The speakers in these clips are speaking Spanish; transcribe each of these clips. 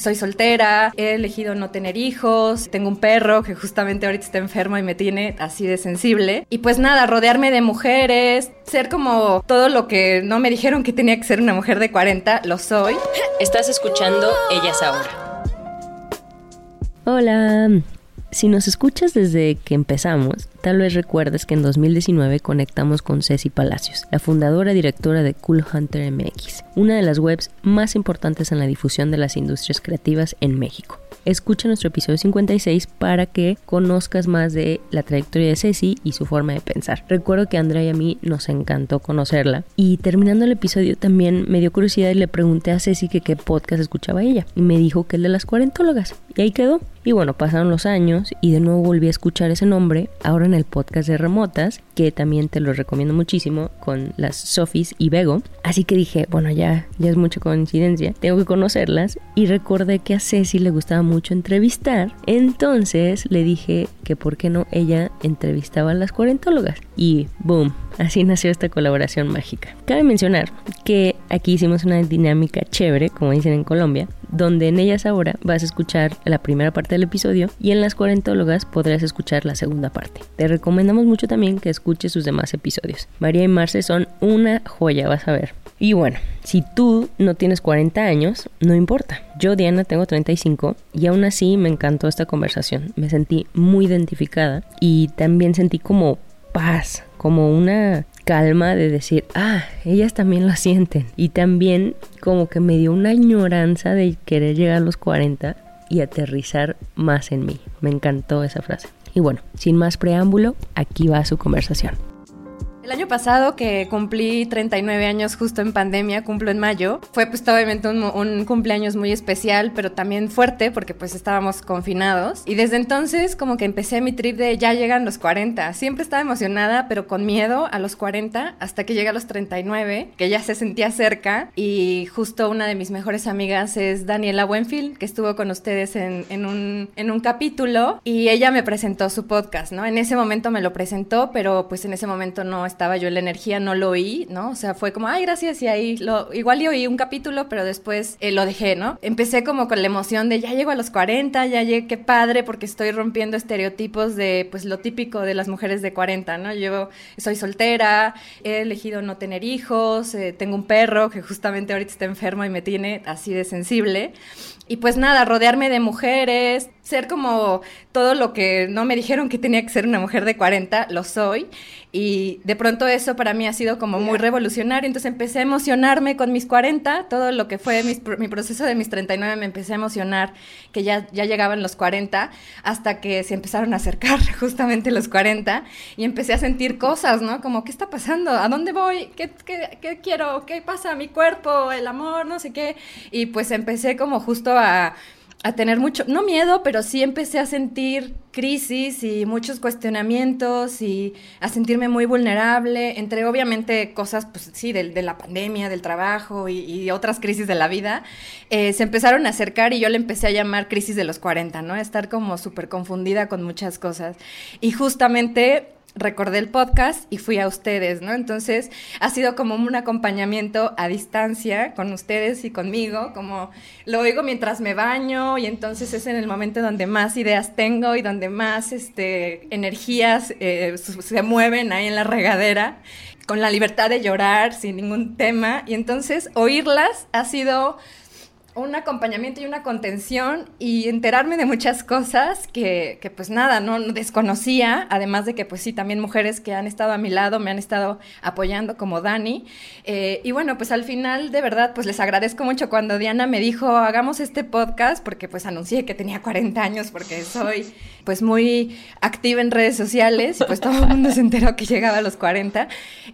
Soy soltera, he elegido no tener hijos, tengo un perro que justamente ahorita está enfermo y me tiene así de sensible. Y pues nada, rodearme de mujeres, ser como todo lo que no me dijeron que tenía que ser una mujer de 40, lo soy. Estás escuchando Ellas Ahora. Hola. Si nos escuchas desde que empezamos, tal vez recuerdes que en 2019 conectamos con Ceci Palacios, la fundadora y directora de Cool Hunter MX, una de las webs más importantes en la difusión de las industrias creativas en México. Escucha nuestro episodio 56 para que conozcas más de la trayectoria de Ceci y su forma de pensar. Recuerdo que Andrea y a mí nos encantó conocerla y terminando el episodio también me dio curiosidad y le pregunté a Ceci que qué podcast escuchaba ella y me dijo que el de las cuarentólogas y ahí quedó. Y bueno, pasaron los años y de nuevo volví a escuchar ese nombre, ahora el podcast de Remotas, que también te lo recomiendo muchísimo, con las Sofis y Bego. Así que dije, bueno, ya, ya es mucha coincidencia, tengo que conocerlas. Y recordé que a Ceci le gustaba mucho entrevistar, entonces le dije que por qué no ella entrevistaba a las cuarentólogas. Y boom, así nació esta colaboración mágica. Cabe mencionar que aquí hicimos una dinámica chévere, como dicen en Colombia, donde en ellas ahora vas a escuchar la primera parte del episodio y en las cuarentólogas podrás escuchar la segunda parte. Te recomendamos mucho también que escuches sus demás episodios. María y Marce son una joya, vas a ver. Y bueno, si tú no tienes 40 años, no importa. Yo, Diana, tengo 35 y aún así me encantó esta conversación. Me sentí muy identificada y también sentí como paz, como una calma de decir, ah, ellas también lo sienten. Y también como que me dio una añoranza de querer llegar a los 40 y aterrizar más en mí. Me encantó esa frase. Y bueno, sin más preámbulo, aquí va su conversación. El año pasado, que cumplí 39 años justo en pandemia, cumplo en mayo, fue pues obviamente un, un, cumpleaños muy especial, pero también fuerte porque pues estábamos confinados. Y desde entonces como que empecé mi trip de ya llegan los 40. Siempre estaba emocionada, pero con miedo a los 40, hasta que llega a los 39, que ya se sentía cerca. Y justo una de mis mejores amigas es Daniela Buenfield, que estuvo con ustedes en, en, un, en un capítulo. Y ella me presentó su podcast, ¿no? En ese momento me lo presentó, pero pues en ese momento no estaba estaba yo en la energía, no lo oí, ¿no? O sea, fue como, ay, gracias, y ahí lo, igual yo oí un capítulo, pero después eh, lo dejé, ¿no? Empecé como con la emoción de ya llego a los 40, ya llegué, qué padre, porque estoy rompiendo estereotipos de, pues, lo típico de las mujeres de 40, ¿no? Yo soy soltera, he elegido no tener hijos, eh, tengo un perro que justamente ahorita está enfermo y me tiene así de sensible. Y pues nada, rodearme de mujeres, ser como todo lo que no me dijeron que tenía que ser una mujer de 40, lo soy. Y de pronto eso para mí ha sido como muy revolucionario. Entonces empecé a emocionarme con mis 40, todo lo que fue mi proceso de mis 39 me empecé a emocionar que ya, ya llegaban los 40, hasta que se empezaron a acercar justamente los 40 y empecé a sentir cosas, ¿no? Como, ¿qué está pasando? ¿A dónde voy? ¿Qué, qué, qué quiero? ¿Qué pasa? ¿Mi cuerpo? ¿El amor? No sé qué. Y pues empecé como justo a tener mucho, no miedo, pero sí empecé a sentir crisis y muchos cuestionamientos y a sentirme muy vulnerable, entre obviamente cosas, pues sí, de, de la pandemia, del trabajo y, otras crisis de la vida, eh, se empezaron a acercar y yo le empecé a llamar crisis de los 40, ¿no? estar como súper confundida con muchas cosas. Y justamente recordé el podcast y fui a ustedes, ¿no? Entonces ha sido como un acompañamiento a distancia con ustedes y conmigo, como lo oigo mientras me baño y entonces es en el momento donde más ideas tengo y donde más este, energías eh, se mueven ahí en la regadera, con la libertad de llorar sin ningún tema y entonces oírlas ha sido un acompañamiento y una contención y enterarme de muchas cosas que, que, pues nada, no desconocía, además de que pues sí, también mujeres que han estado a mi lado me han estado apoyando como Dani. Eh, y bueno, pues al final de verdad pues les agradezco mucho cuando Diana me dijo hagamos este podcast porque pues anuncié que tenía 40 años porque soy pues muy activa en redes sociales y pues todo el mundo se enteró que llegaba a los 40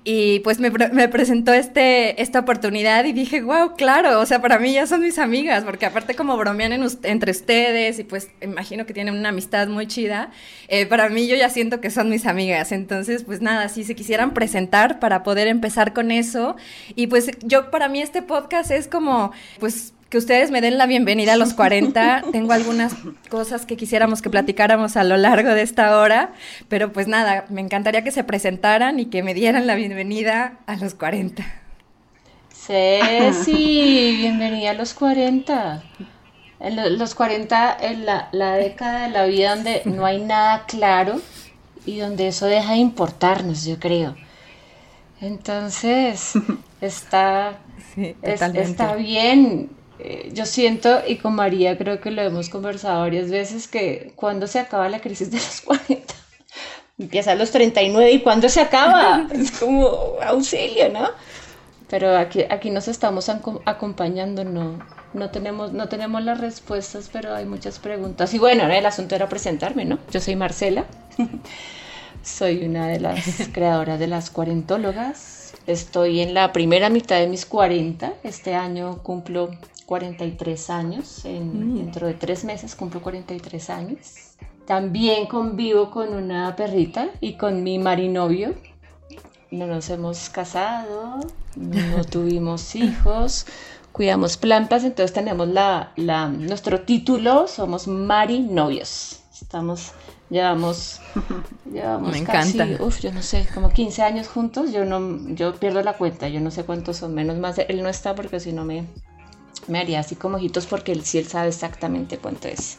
y pues me, me presentó este, esta oportunidad y dije, wow, claro, o sea, para mí ya son mis amigas, porque aparte como bromean entre ustedes y pues imagino que tienen una amistad muy chida, eh, para mí yo ya siento que son mis amigas. Entonces, pues nada, si se quisieran presentar para poder empezar con eso. Y pues yo para mí este podcast es como, pues que ustedes me den la bienvenida a los 40. Tengo algunas cosas que quisiéramos que platicáramos a lo largo de esta hora, pero pues nada, me encantaría que se presentaran y que me dieran la bienvenida a los 40. Ceci, bienvenida a los 40. En los 40, en la, la, década de la vida donde no hay nada claro y donde eso deja de importarnos, yo creo. Entonces, está, está bien. Eh, yo siento, y con María creo que lo hemos conversado varias veces, que cuando se acaba la crisis de los 40, empieza a los 39 y cuando se acaba, es como auxilio, ¿no? Pero aquí, aquí nos estamos acompañando, no, no, tenemos, no tenemos las respuestas, pero hay muchas preguntas. Y bueno, el asunto era presentarme, ¿no? Yo soy Marcela, soy una de las creadoras de las cuarentólogas, estoy en la primera mitad de mis 40, este año cumplo 43 años, en, mm. dentro de tres meses cumplo 43 años. También convivo con una perrita y con mi marinovio, no nos hemos casado, no tuvimos hijos, cuidamos plantas, entonces tenemos la, la, nuestro título, somos Mari Novios. Estamos, llevamos, llevamos Me encanta. uf, yo no sé, como 15 años juntos, yo no, yo pierdo la cuenta, yo no sé cuántos son, menos más, él no está porque si no me, me haría así como ojitos porque él sí él sabe exactamente cuánto es.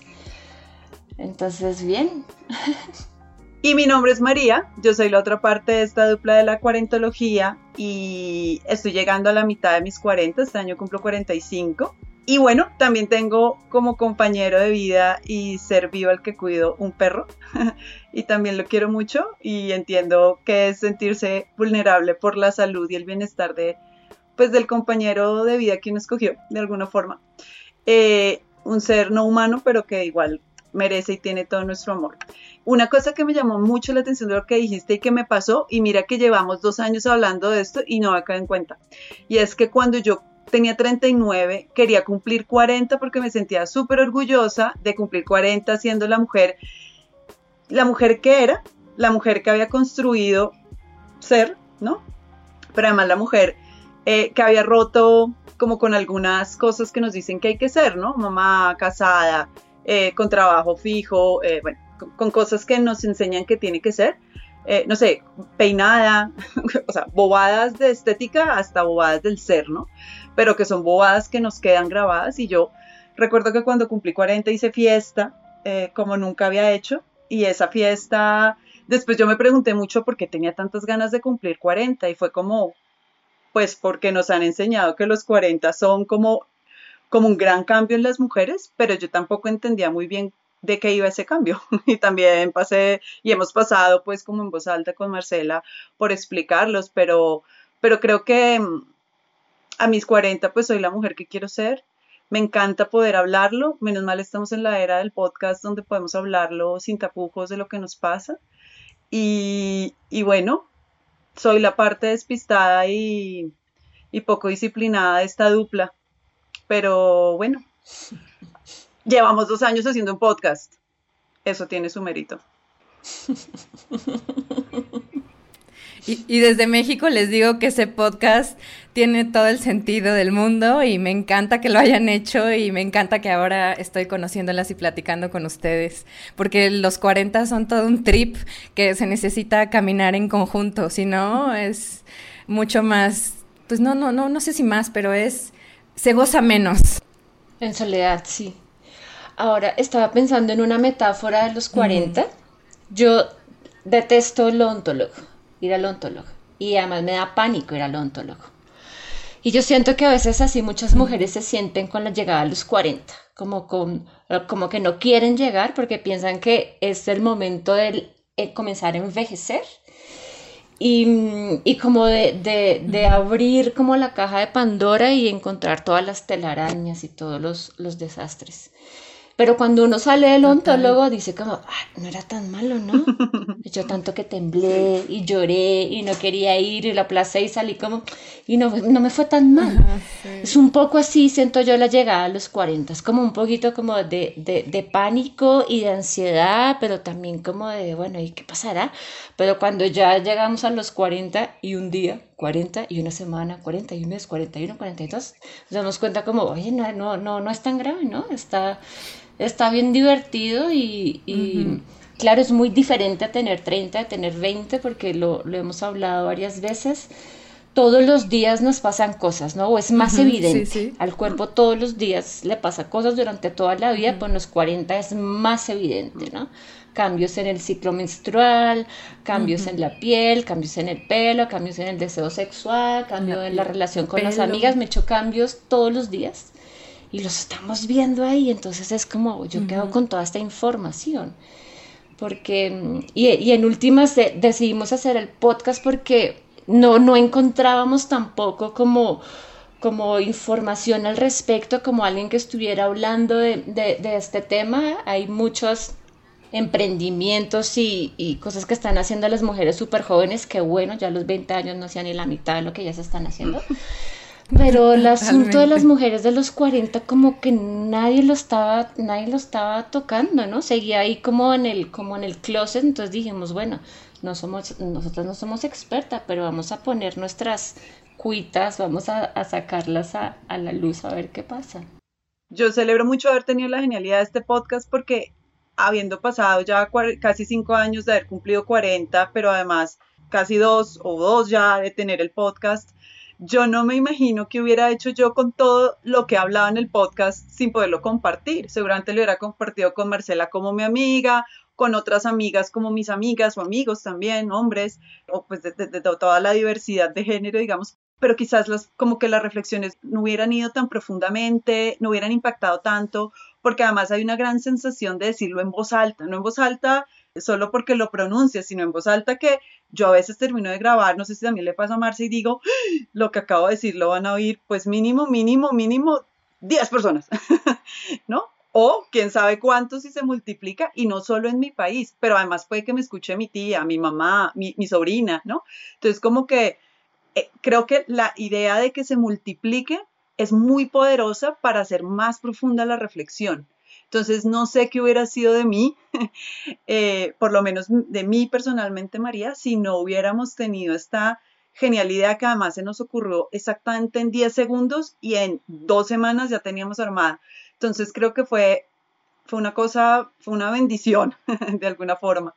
Entonces, bien. Y mi nombre es María, yo soy la otra parte de esta dupla de la cuarentología y estoy llegando a la mitad de mis 40, este año cumplo 45. Y bueno, también tengo como compañero de vida y ser vivo al que cuido un perro y también lo quiero mucho y entiendo que es sentirse vulnerable por la salud y el bienestar de, pues, del compañero de vida que uno escogió de alguna forma. Eh, un ser no humano, pero que igual merece y tiene todo nuestro amor. Una cosa que me llamó mucho la atención de lo que dijiste y que me pasó, y mira que llevamos dos años hablando de esto y no me en cuenta, y es que cuando yo tenía 39, quería cumplir 40 porque me sentía súper orgullosa de cumplir 40 siendo la mujer, la mujer que era, la mujer que había construido ser, ¿no? Pero además la mujer eh, que había roto como con algunas cosas que nos dicen que hay que ser, ¿no? Mamá casada, eh, con trabajo fijo, eh, bueno, con, cosas que nos enseñan que tiene que ser. Eh, no sé, peinada, o sea, bobadas de estética hasta bobadas del ser, ¿no? Pero que son bobadas que nos quedan grabadas y yo recuerdo que cuando cumplí 40 hice fiesta como nunca había hecho y esa fiesta, después yo me pregunté mucho por qué tenía tantas ganas de cumplir 40 y fue como, pues porque nos han enseñado que los 40 son como como un gran cambio en las mujeres, pero yo tampoco entendía muy bien de qué iba ese cambio. Y también pasé, y hemos pasado pues como en voz alta con Marcela por explicarlos, pero, pero creo que mm, a mis 40 pues soy la mujer que quiero ser. Me encanta poder hablarlo, menos mal estamos en la era del podcast donde podemos hablarlo sin tapujos de lo que nos pasa. Y, y bueno, soy la parte despistada y, y poco disciplinada de esta dupla pero bueno, llevamos dos años haciendo un podcast. Eso tiene su mérito. Y, desde México les digo que ese podcast tiene todo el sentido del mundo y me encanta que lo hayan hecho y me encanta que ahora estoy conociéndolas y platicando con ustedes, porque los 40 son todo un trip que se necesita caminar en conjunto, si no es mucho más, pues no, no, no, no sé si más, pero es se goza menos. En soledad, sí. Ahora estaba pensando en una metáfora de los 40. Yo detesto el ontólogo, ir al ontólogo. Y además me da pánico ir al ontólogo. Y yo siento que a veces así muchas mujeres se sienten con la llegada a los 40, como, con, como que no quieren llegar porque piensan que es el momento de eh, comenzar a envejecer. Y, y como de, de, de, abrir como la caja de Pandora y encontrar todas las telarañas y todos los, los desastres. Pero cuando uno sale del ontólogo dice como, no era tan malo, ¿no? Yo tanto que temblé y lloré y no quería ir y la aplacé y salí como, y no, no me fue tan mal. Es un poco así, siento yo la llegada a los 40, es como un poquito como de, de, de pánico y de ansiedad, pero también como de, bueno, ¿y qué pasará? Pero cuando ya llegamos a los 40 y un día, 40 y una semana, 40 y un mes, 41, 42, nos damos cuenta como, oye, no, no, no, no es tan grave, ¿no? Está está bien divertido y, claro, es muy diferente a tener 30, a tener 20, porque lo, hemos hablado varias veces. Todos los días nos pasan cosas, ¿no? O es más evidente. Al cuerpo todos los días le pasa cosas durante toda la vida, pues los 40 es más evidente, ¿no? cambios en el ciclo menstrual, cambios en la piel, cambios en el pelo, cambios en el deseo sexual, cambio en la relación con las amigas, me he hecho cambios todos los días y los estamos viendo ahí, entonces es como yo quedo con toda esta información. Porque, y, en últimas decidimos hacer el podcast porque no, no encontrábamos tampoco como, como información al respecto, como alguien que estuviera hablando de, de, este tema. Hay muchos emprendimientos y, y, cosas que están haciendo las mujeres súper jóvenes que bueno, ya a los 20 años no hacían ni la mitad de lo que ya se están haciendo. Pero el asunto de las mujeres de los 40 como que nadie lo estaba, nadie lo estaba tocando, ¿no? Seguía ahí como en el, como en el closet, entonces dijimos, bueno, no somos, nosotros no somos expertas, pero vamos a poner nuestras cuitas, vamos a, sacarlas a, a la luz a ver qué pasa. Yo celebro mucho haber tenido la genialidad de este podcast porque habiendo pasado ya casi cinco años de haber cumplido 40, pero además casi dos o dos ya de tener el podcast, yo no me imagino qué hubiera hecho yo con todo lo que hablaba en el podcast sin poderlo compartir. Seguramente lo hubiera compartido con Marcela como mi amiga, con otras amigas como mis amigas o amigos también, hombres, o pues de, toda la diversidad de género, digamos. Pero quizás las, como que las reflexiones no hubieran ido tan profundamente, no hubieran impactado tanto, porque además hay una gran sensación de decirlo en voz alta, no en voz alta solo porque lo pronuncia, sino en voz alta que yo a veces termino de grabar, no sé si también le pasa a Marcia y digo, ¡Ah! lo que acabo de decir lo van a oír, pues mínimo, mínimo, mínimo 10 personas, ¿no? O quién sabe cuánto si se multiplica y no solo en mi país, pero además puede que me escuche mi tía, mi mamá, mi, sobrina, ¿no? Entonces como que eh, creo que la idea de que se multiplique es muy poderosa para hacer más profunda la reflexión. Entonces, no sé qué hubiera sido de mí, eh, por lo menos de mí personalmente, María, si no hubiéramos tenido esta genialidad que además se nos ocurrió exactamente en 10 segundos y en dos semanas ya teníamos armada. Entonces, creo que fue, fue una cosa, fue una bendición de alguna forma.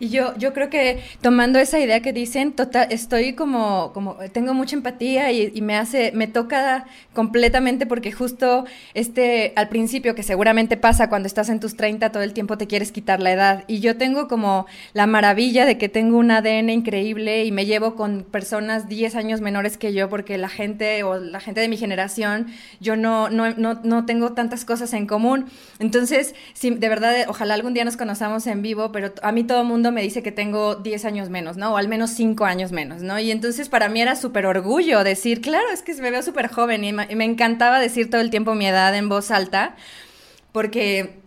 Y yo, yo creo que tomando esa idea que dicen, total, estoy como, como tengo mucha empatía y, me hace, me toca completamente porque justo este, al principio, que seguramente pasa cuando estás en tus 30, todo el tiempo te quieres quitar la edad. Y yo tengo como la maravilla de que tengo un ADN increíble y me llevo con personas 10 años menores que yo porque la gente o la gente de mi generación, yo no, no, no, no tengo tantas cosas en común. Entonces, sí, de verdad, ojalá algún día nos conozcamos en vivo, pero a mí todo el mundo me dice que tengo 10 años menos, ¿no? O al menos 5 años menos, ¿no? Y entonces para mí era súper orgullo decir, claro, es que me veo súper joven y me encantaba decir todo el tiempo mi edad en voz alta, porque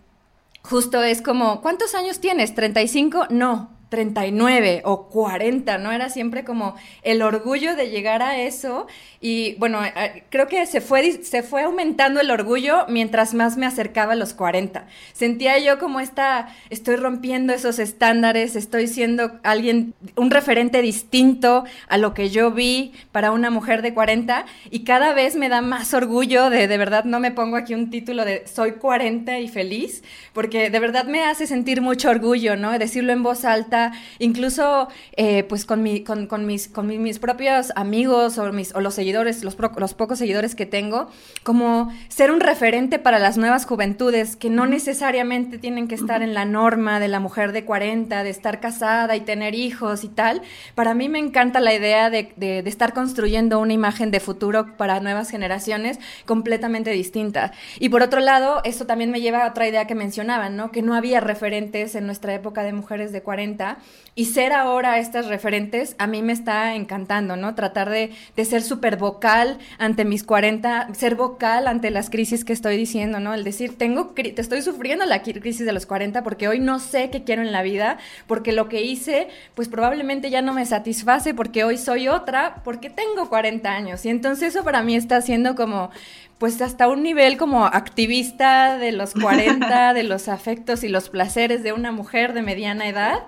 justo es como, ¿cuántos años tienes? ¿35? No, 39 o 40, ¿no? Era siempre como el orgullo de llegar a eso y bueno, eh, creo que se fue, se fue aumentando el orgullo mientras más me acercaba a los 40. Sentía yo como esta, estoy rompiendo esos estándares, estoy siendo alguien, un referente distinto a lo que yo vi para una mujer de 40 y cada vez me da más orgullo de, de verdad, no me pongo aquí un título de soy 40 y feliz, porque de verdad me hace sentir mucho orgullo, ¿no? Decirlo en voz alta 40, incluso eh, pues con, mi, con, con, mis, con mis propios amigos o, mis, o los seguidores, los, los pocos seguidores que tengo, como ser un referente para las nuevas juventudes que no necesariamente tienen que estar en la norma de la mujer de 40, de estar casada y tener hijos y tal. Para mí me encanta la idea de, de, de estar construyendo una imagen de futuro para nuevas generaciones completamente distinta. Y por otro lado, esto también me lleva a otra idea que mencionaban, ¿no? Que no había referentes en nuestra época de mujeres de 40 y ser ahora estas referentes a mí me está encantando, ¿no? Tratar de, de ser súper vocal ante mis 40, ser vocal ante las crisis que estoy diciendo, ¿no? El decir, tengo, te estoy sufriendo la crisis de los 40 porque hoy no sé qué quiero en la vida, porque lo que hice, pues probablemente ya no me satisface, porque hoy soy otra, porque tengo 40 años. Y entonces eso para mí está siendo como pues hasta un nivel como activista de los 40, de los afectos y los placeres de una mujer de mediana edad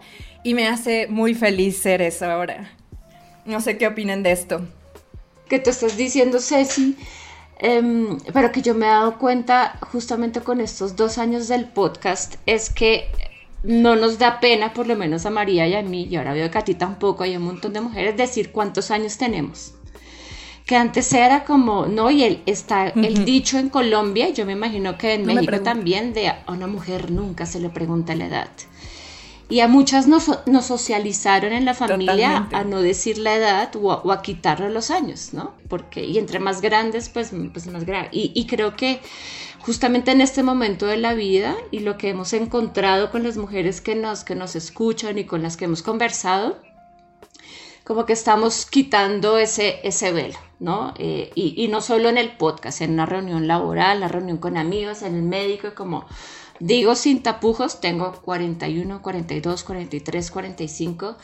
y me hace muy feliz ser eso ahora. No sé qué opinen de esto. Que te estás diciendo, Ceci, em, pero que yo me he dado cuenta justamente con estos dos años del podcast, es que no nos da pena, por lo menos a María y a mí, y ahora veo que a ti tampoco, hay un montón de mujeres, decir cuántos años tenemos que antes era como, no, y el, está el dicho en Colombia, yo me imagino que en México también, de a una mujer nunca se le pregunta la edad. Y a muchas nos, socializaron en la familia a no decir la edad o a, quitarle los años, ¿no? Porque, y entre más grandes, pues, pues más grave. Y, y creo que justamente en este momento de la vida y lo que hemos encontrado con las mujeres que nos, que nos escuchan y con las que hemos conversado, como que estamos quitando ese, ese velo, ¿no? Eh, y, no solo en el podcast, en una reunión laboral, la reunión con amigos, en el médico, como digo sin tapujos, tengo 41, 42, 43, 45.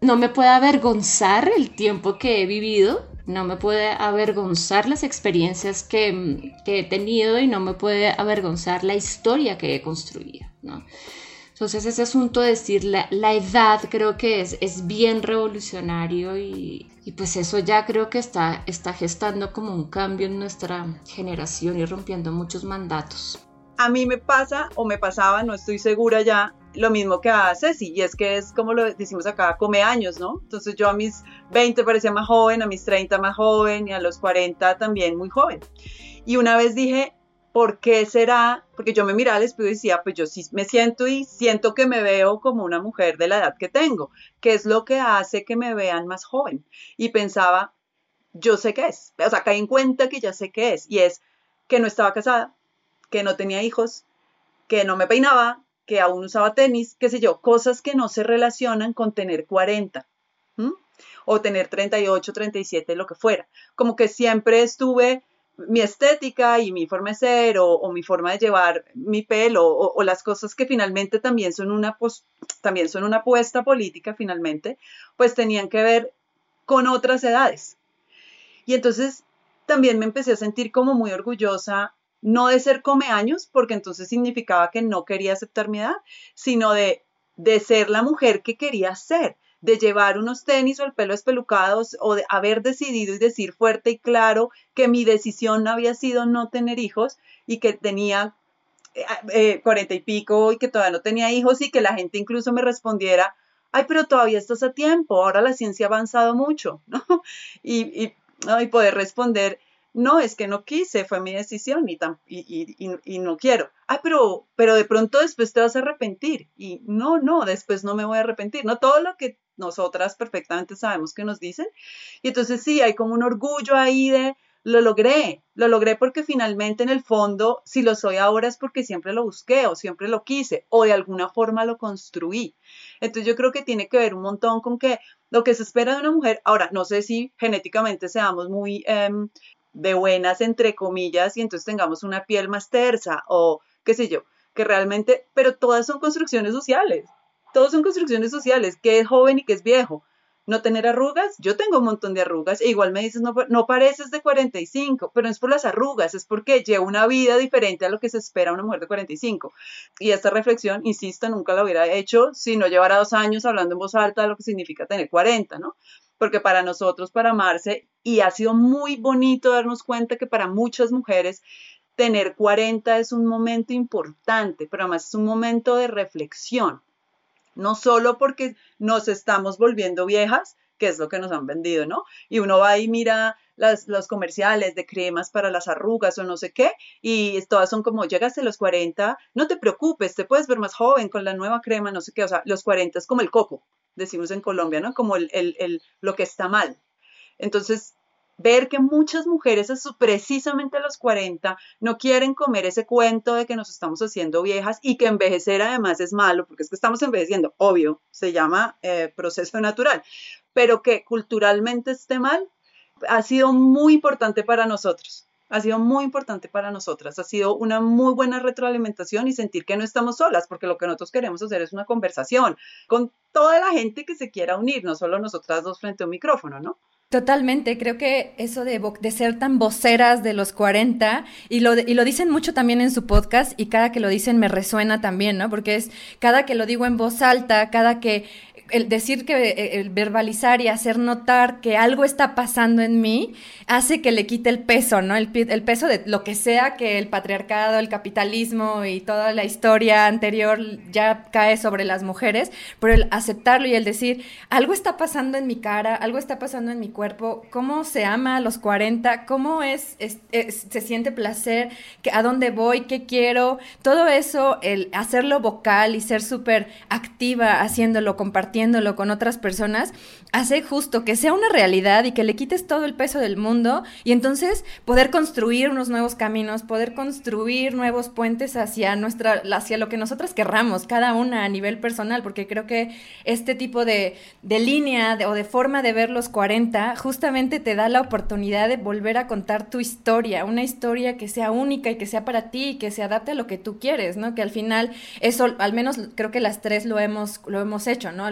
No me puede avergonzar el tiempo que he vivido, no me puede avergonzar las experiencias que, que he tenido y no me puede avergonzar la historia que he construido, ¿no? Entonces ese asunto de decir la, edad creo que es, es bien revolucionario y, pues eso ya creo que está, está gestando como un cambio en nuestra generación y rompiendo muchos mandatos. A mí me pasa o me pasaba, no estoy segura ya, lo mismo que a Ceci, y es que es como lo decimos acá, come años, ¿no? Entonces yo a mis 20 parecía más joven, a mis 30 más joven y a los 40 también muy joven. Y una vez dije, ¿por qué será? Porque yo me miraba al espejo y decía, pues yo sí me siento y siento que me veo como una mujer de la edad que tengo. ¿Qué es lo que hace que me vean más joven? Y pensaba, yo sé qué es. O sea, caí en cuenta que ya sé qué es. Y es que no estaba casada, que no tenía hijos, que no me peinaba, que aún usaba tenis, qué sé yo, cosas que no se relacionan con tener 40. O tener 38, 37, lo que fuera. Como que siempre estuve mi estética y mi forma de ser o, mi forma de llevar mi pelo o, las cosas que finalmente también son una también son una apuesta política finalmente, pues tenían que ver con otras edades. Y entonces también me empecé a sentir como muy orgullosa, no de ser come años, porque entonces significaba que no quería aceptar mi edad, sino de, de ser la mujer que quería ser, de llevar unos tenis o el pelo espelucados o de haber decidido y decir fuerte y claro que mi decisión había sido no tener hijos y que tenía eh, eh, cuarenta y pico y que todavía no tenía hijos y que la gente incluso me respondiera, ay, pero todavía estás a tiempo, ahora la ciencia ha avanzado mucho, ¿no? Y, y, y poder responder, no, es que no quise, fue mi decisión y, y, y, no quiero. Ah, pero, pero de pronto después te vas a arrepentir. Y no, no, después no me voy a arrepentir. No todo lo que nosotras perfectamente sabemos que nos dicen. Y entonces sí, hay como un orgullo ahí de, lo logré, lo logré porque finalmente en el fondo, si lo soy ahora es porque siempre lo busqué o siempre lo quise o de alguna forma lo construí. Entonces yo creo que tiene que ver un montón con que lo que se espera de una mujer, ahora no sé si genéticamente seamos muy em, de buenas entre comillas y entonces tengamos una piel más tersa o qué sé yo, que realmente, pero todas son construcciones sociales todos son construcciones sociales, que es joven y que es viejo. No tener arrugas, yo tengo un montón de arrugas, e igual me dices, no, no pareces de 45, pero no es por las arrugas, es porque llevo una vida diferente a lo que se espera una mujer de 45. Y esta reflexión, insisto, nunca la hubiera hecho si no llevara dos años hablando en voz alta de lo que significa tener 40, ¿no? Porque para nosotros, para amarse, y ha sido muy bonito darnos cuenta que para muchas mujeres tener 40 es un momento importante, pero además es un momento de reflexión no solo porque nos estamos volviendo viejas, que es lo que nos han vendido, ¿no? Y uno va y mira las, los comerciales de cremas para las arrugas o no sé qué, y todas son como, llegaste a los 40, no te preocupes, te puedes ver más joven con la nueva crema, no sé qué, o sea, los 40 es como el coco, decimos en Colombia, ¿no? Como el, el, lo que está mal. Entonces, ver que muchas mujeres precisamente a los 40 no quieren comer ese cuento de que nos estamos haciendo viejas y que envejecer además es malo, porque es que estamos envejeciendo, obvio, se llama eh, proceso natural, pero que culturalmente esté mal, ha sido muy importante para nosotros. Ha sido muy importante para nosotras, ha sido una muy buena retroalimentación y sentir que no estamos solas, porque lo que nosotros queremos hacer es una conversación con toda la gente que se quiera unir, no solo nosotras dos frente a un micrófono, ¿no? Totalmente, creo que eso de, de, ser tan voceras de los 40, y lo, y lo dicen mucho también en su podcast, y cada que lo dicen me resuena también, ¿no? Porque es cada que lo digo en voz alta, cada que el decir que eh, el verbalizar y hacer notar que algo está pasando en mí hace que le quite el peso, ¿no? El, peso de lo que sea que el patriarcado, el capitalismo y toda la historia anterior ya cae sobre las mujeres, pero el aceptarlo y el decir, algo está pasando en mi cara, algo está pasando en mi cuerpo, cómo se ama a los 40, cómo es, se siente placer, a dónde voy, qué quiero, todo eso, el hacerlo vocal y ser súper activa haciéndolo, compartiendo con otras personas, hace justo que sea una realidad y que le quites todo el peso del mundo y entonces poder construir unos nuevos caminos, poder construir nuevos puentes hacia nuestra, hacia lo que nosotras querramos, cada una a nivel personal, porque creo que este tipo de, línea o de forma de ver los 40 justamente te da la oportunidad de volver a contar tu historia, una historia que sea única y que sea para ti y que se adapte a lo que tú quieres, ¿no? Que al final eso, al menos creo que las tres lo hemos, lo hemos hecho, ¿no?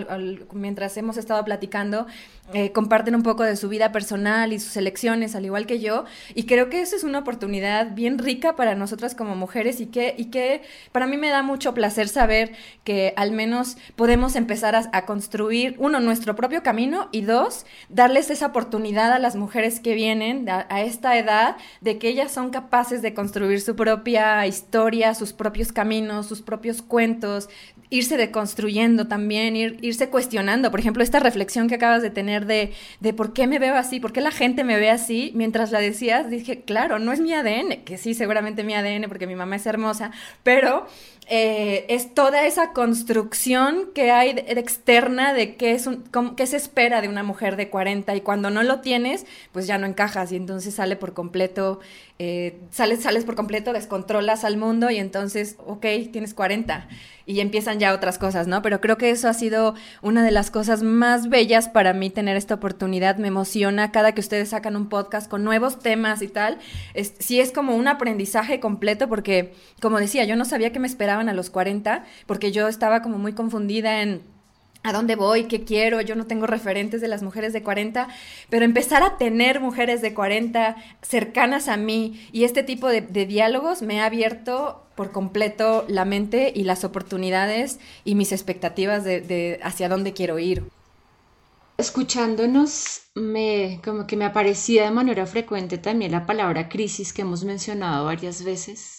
Mientras hemos estado platicando, eh, comparten un poco de su vida personal y sus elecciones, al igual que yo, y creo que eso es una oportunidad bien rica para nosotras como mujeres y que, y que para mí me da mucho placer saber que al menos podemos empezar a, construir, uno, nuestro propio camino y dos, darles esa oportunidad a las mujeres que vienen a, esta edad de que ellas son capaces de construir su propia historia, sus propios caminos, sus propios cuentos, irse deconstruyendo también, ir, irse cuestionando. Por ejemplo, esta reflexión que acabas de tener de, de por qué me veo así, por qué la gente me ve así, mientras la decías, dije, claro, no es mi ADN, que sí, seguramente mi ADN, porque mi mamá es hermosa, pero eh, es toda esa construcción que hay externa de qué, es un, qué se espera de una mujer de 40 y cuando no lo tienes, pues ya no encajas y entonces sale por completo, eh, sales, sales por completo, descontrolas al mundo y entonces, ok, tienes 40 y empiezan ya otras cosas, ¿no? Pero creo que eso ha sido una de las cosas más bellas para mí tener esta oportunidad, me emociona cada que ustedes sacan un podcast con nuevos temas y tal, es, sí es como un aprendizaje completo porque, como decía, yo no sabía que me esperaba a los 40, porque yo estaba como muy confundida en a dónde voy, qué quiero, yo no tengo referentes de las mujeres de 40, pero empezar a tener mujeres de 40 cercanas a mí y este tipo de, diálogos me ha abierto por completo la mente y las oportunidades y mis expectativas de, de hacia dónde quiero ir. Escuchándonos, me, como que me aparecía de manera frecuente también la palabra crisis que hemos mencionado varias veces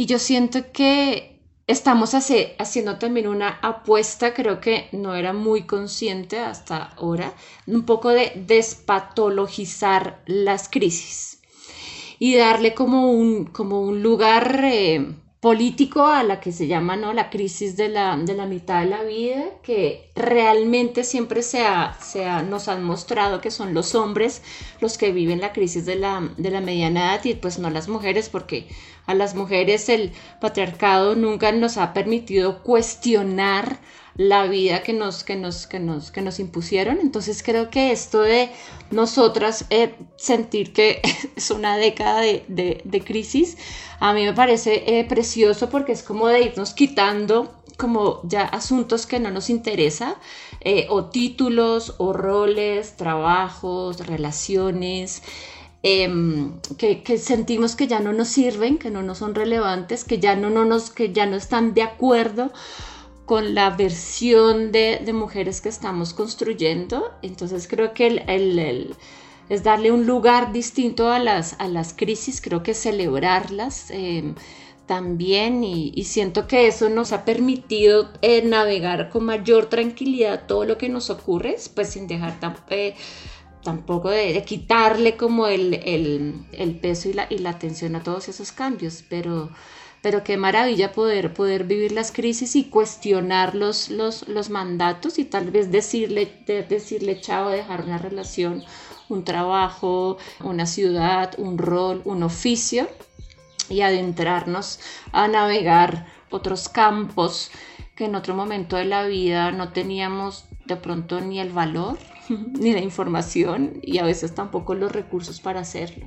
y yo siento que estamos haciendo también una apuesta, creo que no era muy consciente hasta ahora, un poco de despatologizar las crisis y darle como un, como un lugar eh, político a la que se llama ¿no? la crisis de la, de la mitad de la vida, que realmente siempre se, nos han mostrado que son los hombres los que viven la crisis de la, de la mediana edad y pues no las mujeres, porque a las mujeres el patriarcado nunca nos ha permitido cuestionar la vida que nos, que nos, que nos, que nos impusieron. Entonces creo que esto de nosotras eh, sentir que es una década de, crisis, a mí me parece eh, precioso porque es como de irnos quitando como ya asuntos que no nos interesa, eh, o títulos, o roles, trabajos, relaciones. Em, que, sentimos que ya no nos sirven, que no nos son relevantes, que ya no, no nos, que ya no están de acuerdo con la versión de, mujeres que estamos construyendo. Entonces creo que el, es darle un lugar distinto a las, a las crisis, creo que celebrarlas, em, también y, siento que eso nos ha permitido eh, navegar con mayor tranquilidad todo lo que nos ocurre, pues sin dejar eh, tampoco de, quitarle como el, peso y la, y la atención a todos esos cambios, pero, pero qué maravilla poder, poder vivir las crisis y cuestionar los, los, los mandatos y tal vez decirle, decirle chao, dejar una relación, un trabajo, una ciudad, un rol, un oficio y adentrarnos a navegar otros campos que en otro momento de la vida no teníamos de pronto ni el valor, ni la información y a veces tampoco los recursos para hacerlo.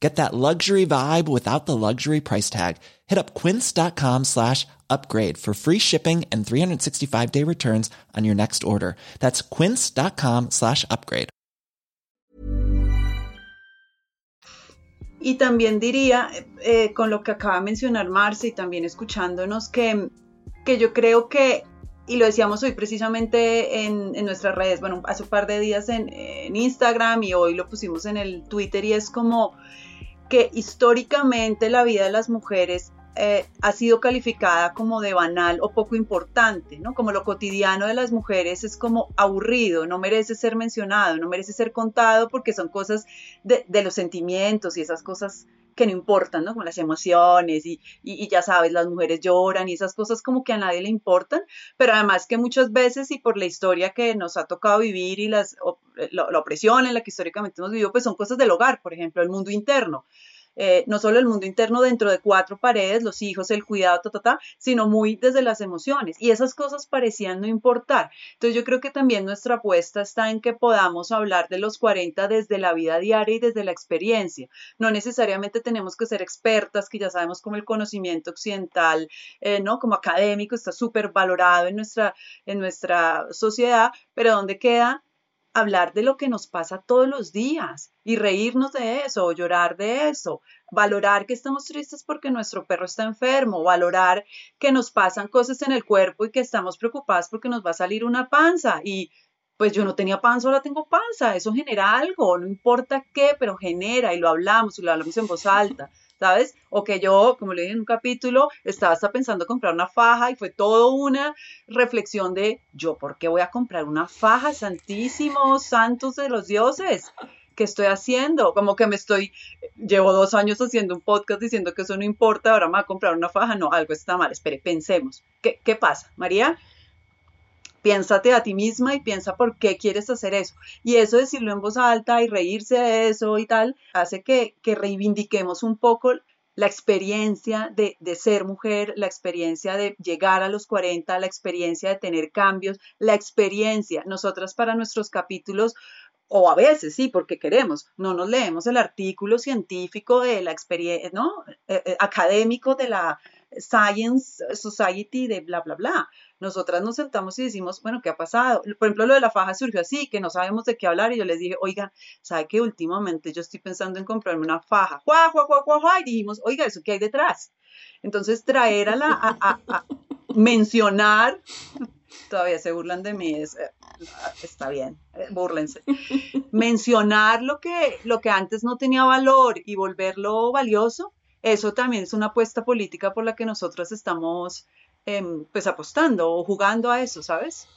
Get that luxury vibe without the luxury price tag. Hit up quince.com slash upgrade for free shipping and 365-day returns on your next order. That's quince.com slash upgrade. Y también diría, eh, con lo que acaba de mencionar Marce y también escuchándonos, que, que yo creo que y lo decíamos hoy precisamente en, nuestras redes, bueno, hace un par de días en, Instagram y hoy lo pusimos en el Twitter y es como que históricamente la vida de las mujeres eh, ha sido calificada como de banal o poco importante, ¿no? Como lo cotidiano de las mujeres es como aburrido, no merece ser mencionado, no merece ser contado porque son cosas de, de los sentimientos y esas cosas que no importan, ¿no? Como las emociones y, y, ya sabes, las mujeres lloran y esas cosas como que a nadie le importan, pero además que muchas veces y por la historia que nos ha tocado vivir y las, la, la opresión en la que históricamente hemos vivido, pues son cosas del hogar, por ejemplo, el mundo interno. Eh, no solo el mundo interno dentro de cuatro paredes, los hijos, el cuidado, ta, ta, sino muy desde las emociones. Y esas cosas parecían no importar. Entonces yo creo que también nuestra apuesta está en que podamos hablar de los 40 desde la vida diaria y desde la experiencia. No necesariamente tenemos que ser expertas, que ya sabemos como el conocimiento occidental, eh, ¿no? Como académico está súper valorado en nuestra, en nuestra sociedad, pero ¿dónde queda hablar de lo que nos pasa todos los días y reírnos de eso o llorar de eso, valorar que estamos tristes porque nuestro perro está enfermo, valorar que nos pasan cosas en el cuerpo y que estamos preocupadas porque nos va a salir una panza y pues yo no tenía panza, ahora tengo panza, eso genera algo, no importa qué, pero genera y lo hablamos y lo hablamos en voz alta. ¿Sabes? O que yo, como le dije en un capítulo, estaba hasta pensando comprar una faja y fue todo una reflexión de yo, ¿por qué voy a comprar una faja? Santísimos santos de los dioses. ¿Qué estoy haciendo? Como que me estoy, llevo dos años haciendo un podcast diciendo que eso no importa, ahora me voy a comprar una faja. No, algo está mal. Espere, pensemos. ¿Qué, qué pasa? María, piénsate a ti misma y piensa por qué quieres hacer eso. Y eso decirlo en voz alta y reírse de eso y tal, hace que, que reivindiquemos un poco la experiencia de, de, ser mujer, la experiencia de llegar a los 40, la experiencia de tener cambios, la experiencia. Nosotras para nuestros capítulos, o a veces sí, porque queremos, no nos leemos el artículo científico de la experiencia, ¿no? Eh, eh, académico de la Science Society de bla, bla, bla. Nosotras nos sentamos y decimos, bueno, ¿qué ha pasado? Por ejemplo, lo de la faja surgió así, que no sabemos de qué hablar y yo les dije, oiga, ¿sabe que últimamente yo estoy pensando en comprarme una faja? ¡Juá, juá, juá, juá, juá! Y dijimos, oiga, ¿eso qué hay detrás? Entonces, traer a la, a, mencionar, todavía se burlan de mí, eh, está bien, eh, búrlense. Mencionar lo que, lo que antes no tenía valor y volverlo valioso, eso también es una apuesta política por la que nosotros estamos em, pues apostando o jugando a eso, ¿sabes?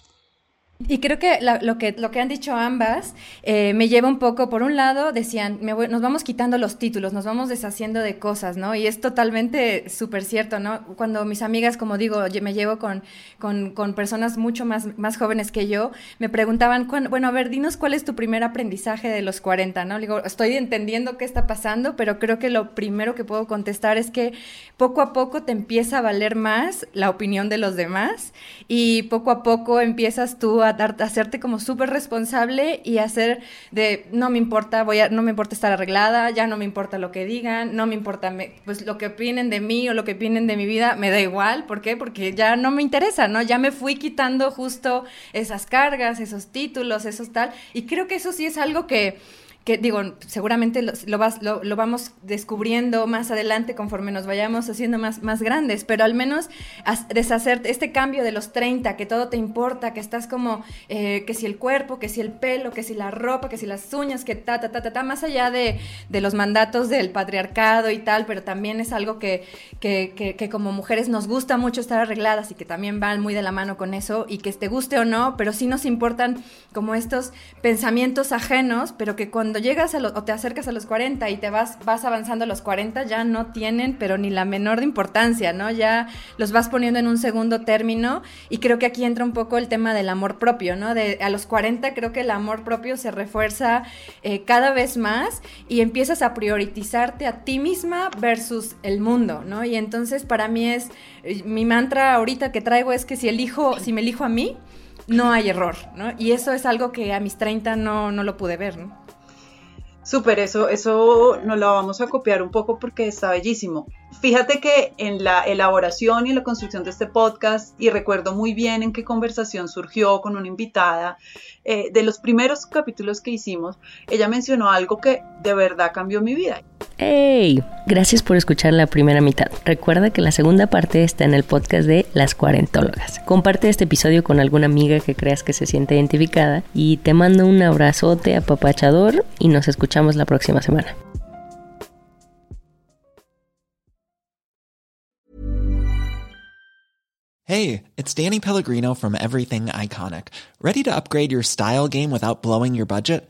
Y creo que, lo que lo que han dicho ambas eh, me lleva un poco, por un lado, decían, nos vamos quitando los títulos, nos vamos deshaciendo de cosas, ¿no? Y es totalmente súper cierto, ¿no? Cuando mis amigas, como digo, me llevo con, con, personas mucho más, más jóvenes que yo, me preguntaban, bueno, a ver, dinos cuál es tu primer aprendizaje de los 40, ¿no? digo, estoy entendiendo qué está pasando, pero creo que lo primero que puedo contestar es que poco a poco te empieza a valer más la opinión de los demás y poco a poco empiezas tú a, hacerte como súper responsable y hacer de, no me importa, voy a, no me importa estar arreglada, ya no me importa lo que digan, no me importa pues lo que opinen de mí o lo que opinen de mi vida, me da igual, ¿por qué? Porque ya no me interesa, ¿no? Ya me fui quitando justo esas cargas, esos títulos, esos tal, y creo que eso sí es algo que que digo, seguramente lo, vas, lo, vamos descubriendo más adelante conforme nos vayamos haciendo más, más grandes, pero al menos deshacer este cambio de los 30, que todo te importa, que estás como, eh, que si el cuerpo, que si el pelo, que si la ropa, que si las uñas, que ta, ta, ta, ta, ta más allá de, de los mandatos del patriarcado y tal, pero también es algo que, que, que, que, como mujeres nos gusta mucho estar arregladas y que también van muy de la mano con eso y que te guste o no, pero sí nos importan como estos pensamientos ajenos, pero que cuando cuando llegas a o te acercas a los 40 y te vas, vas avanzando a los 40, ya no tienen, pero ni la menor de importancia, ¿no? Ya los vas poniendo en un segundo término y creo que aquí entra un poco el tema del amor propio, ¿no? A los 40 creo que el amor propio se refuerza eh, cada vez más y empiezas a priorizarte a ti misma versus el mundo, ¿no? Y entonces para mí es, eh, mi mantra ahorita que traigo es que si elijo, si me elijo a mí, no hay error, ¿no? Y eso es algo que a mis 30 no, no lo pude ver, ¿no? Súper, eso, eso nos lo vamos a copiar un poco porque está bellísimo. Fíjate que en la elaboración y la construcción de este podcast, y recuerdo muy bien en qué conversación surgió con una invitada, eh, de los primeros capítulos que hicimos, ella mencionó algo que de verdad cambió mi vida. ¡Hey! Gracias por escuchar la primera mitad. Recuerda que la segunda parte está en el podcast de Las Cuarentólogas. Comparte este episodio con alguna amiga que creas que se siente identificada y te mando un abrazote apapachador y nos escuchamos la próxima semana. Hey, it's Danny Pellegrino from Everything Iconic. ¿Ready to upgrade your style game without blowing your budget?